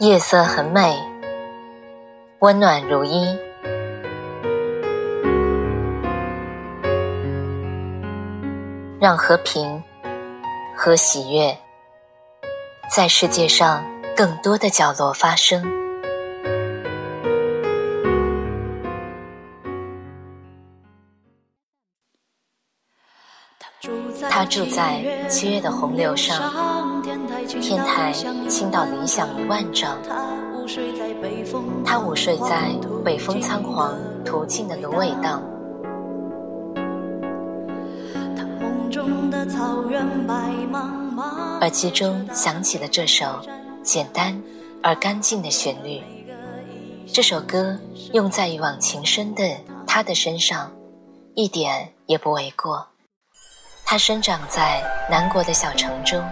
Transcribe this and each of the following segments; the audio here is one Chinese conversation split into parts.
夜色很美，温暖如一，让和平和喜悦在世界上更多的角落发生。他住在七月的洪流上，天台倾倒理想一万丈。他午睡在北风仓皇途径的芦苇荡。耳机中响起了这首简单而干净的旋律。这首歌用在一往情深的他的身上，一点也不为过。他生长在南国的小城中，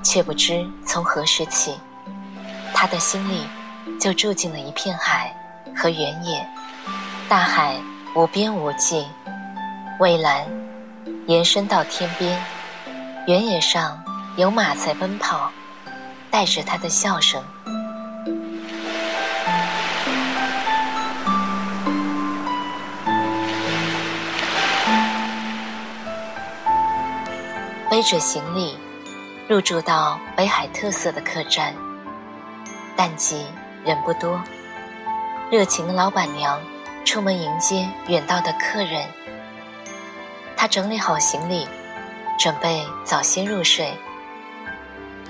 却不知从何时起，他的心里就住进了一片海和原野。大海无边无际，蔚蓝延伸到天边，原野上有马在奔跑，带着他的笑声。背着行李，入住到北海特色的客栈。淡季人不多，热情的老板娘出门迎接远道的客人。他整理好行李，准备早些入睡。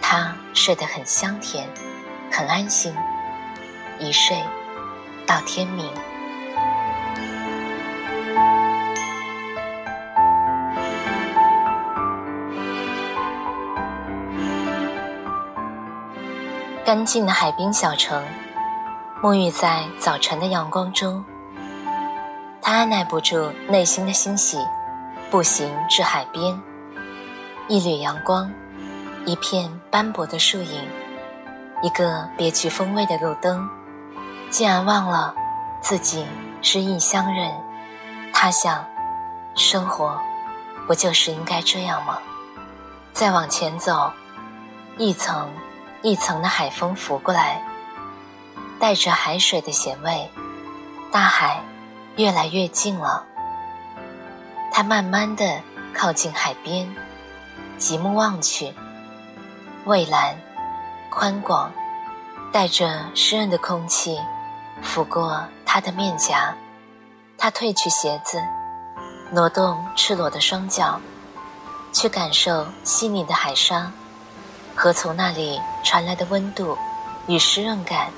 他睡得很香甜，很安心，一睡到天明。干净的海滨小城，沐浴在早晨的阳光中。他按耐不住内心的欣喜，步行至海边。一缕阳光，一片斑驳的树影，一个别具风味的路灯，竟然忘了自己是异乡人。他想，生活不就是应该这样吗？再往前走，一层。一层的海风拂过来，带着海水的咸味，大海越来越近了。他慢慢的靠近海边，极目望去，蔚蓝、宽广，带着湿润的空气拂过他的面颊。他褪去鞋子，挪动赤裸的双脚，去感受细腻的海沙。和从那里传来的温度与湿润感，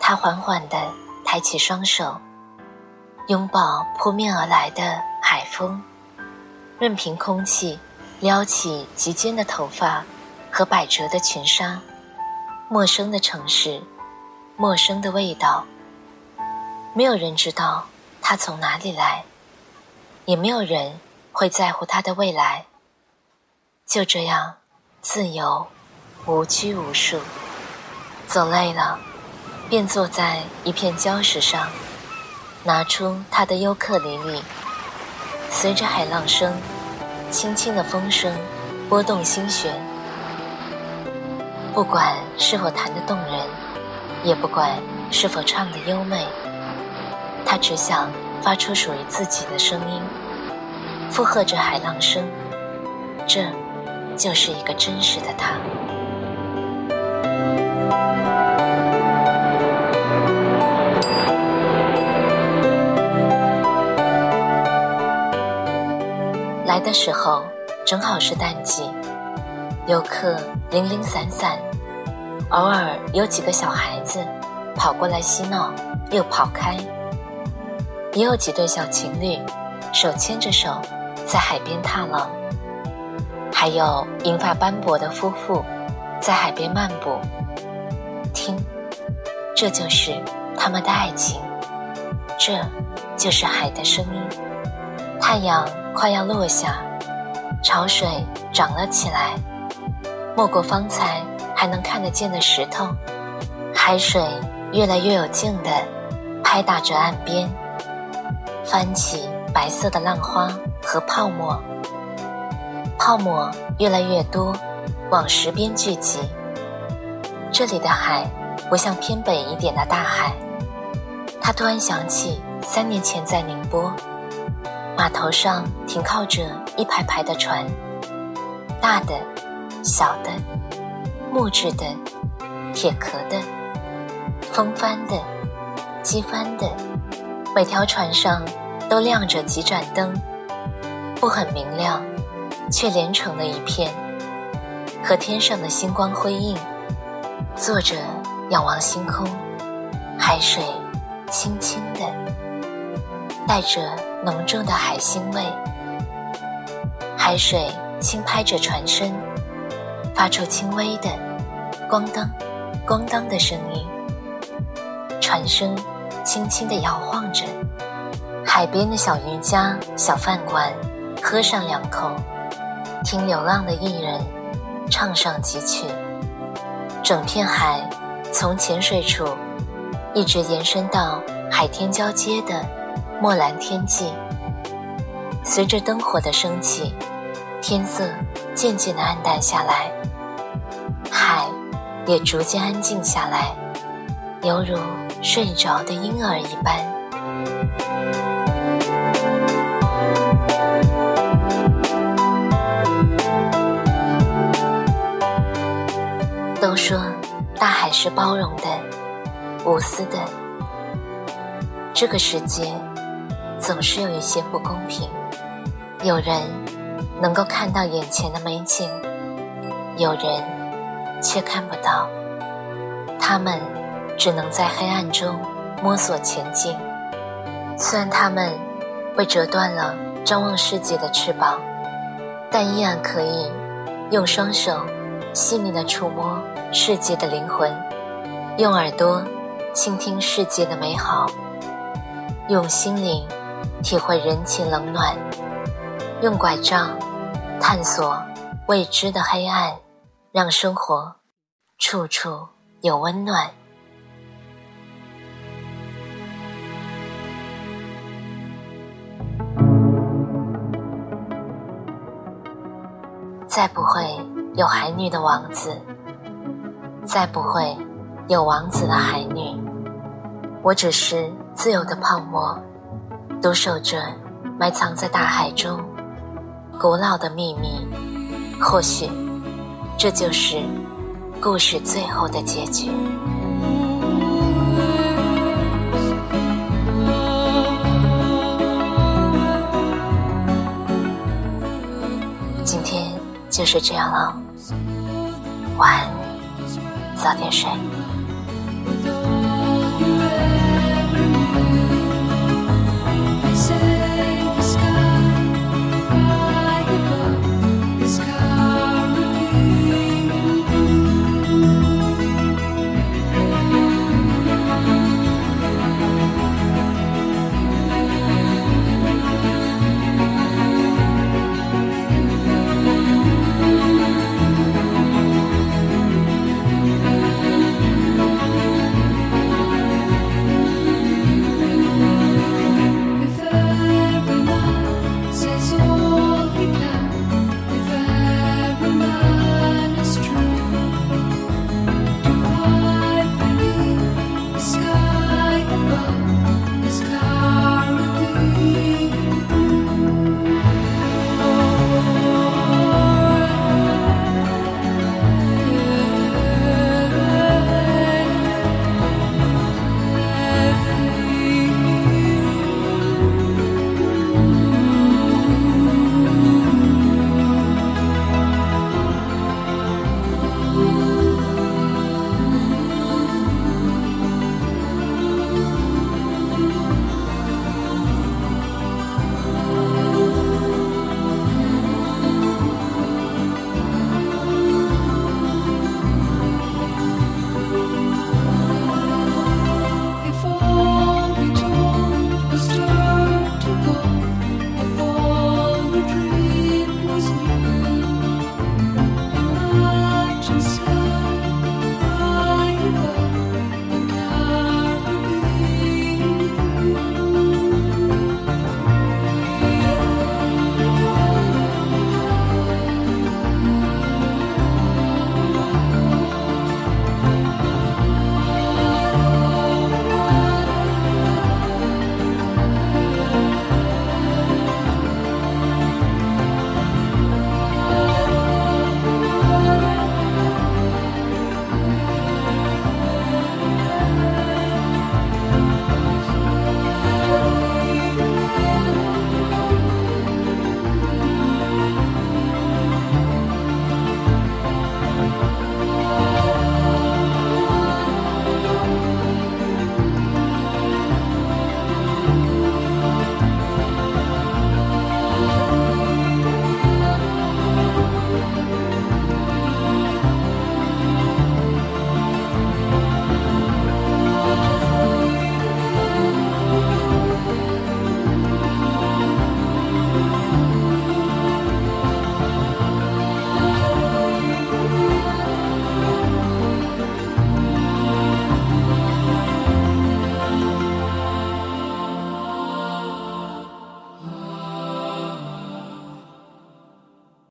他缓缓地抬起双手，拥抱扑面而来的海风，任凭空气撩起及肩的头发和百褶的裙纱。陌生的城市，陌生的味道，没有人知道他从哪里来，也没有人会在乎他的未来。就这样。自由，无拘无束。走累了，便坐在一片礁石上，拿出他的尤克里里，随着海浪声、轻轻的风声，拨动心弦。不管是否弹得动人，也不管是否唱得优美，他只想发出属于自己的声音，附和着海浪声。这。就是一个真实的他。来的时候正好是淡季，游客零零散散，偶尔有几个小孩子跑过来嬉闹，又跑开；也有几对小情侣手牵着手在海边踏浪。还有银发斑驳的夫妇，在海边漫步。听，这就是他们的爱情，这就是海的声音。太阳快要落下，潮水涨了起来，没过方才还能看得见的石头。海水越来越有劲地拍打着岸边，翻起白色的浪花和泡沫。泡沫越来越多，往石边聚集。这里的海不像偏北一点的大海。他突然想起三年前在宁波，码头上停靠着一排排的船，大的、小的、木质的、铁壳的、风帆的、机帆的，每条船上都亮着几盏灯，不很明亮，却连成了一片，和天上的星光辉映。坐着仰望星空，海水轻轻的，带着浓重的海腥味。海水轻拍着船身，发出轻微的“咣当、咣当”的声音。船身轻轻地摇晃着，海边的小渔家、小饭馆喝上两口，听流浪的艺人唱上几曲。整片海，从浅水处一直延伸到海天交接的墨蓝天际。随着灯火的升起，天色渐渐的暗淡下来，海也逐渐安静下来，犹如睡着的婴儿一般。都说大海是包容的、无私的。这个世界总是有一些不公平，有人能够看到眼前的美景，有人却看不到。他们只能在黑暗中摸索前进。虽然他们被折断了张望世界的翅膀，但依然可以用双手细腻的触摸。世界的灵魂，用耳朵倾听世界的美好，用心灵体会人情冷暖，用拐杖探索未知的黑暗，让生活处处有温暖。再不会有海女的王子。再不会有王子的海女，我只是自由的泡沫，独守着埋藏在大海中古老的秘密。或许，这就是故事最后的结局。今天就是这样了，晚安。早点睡。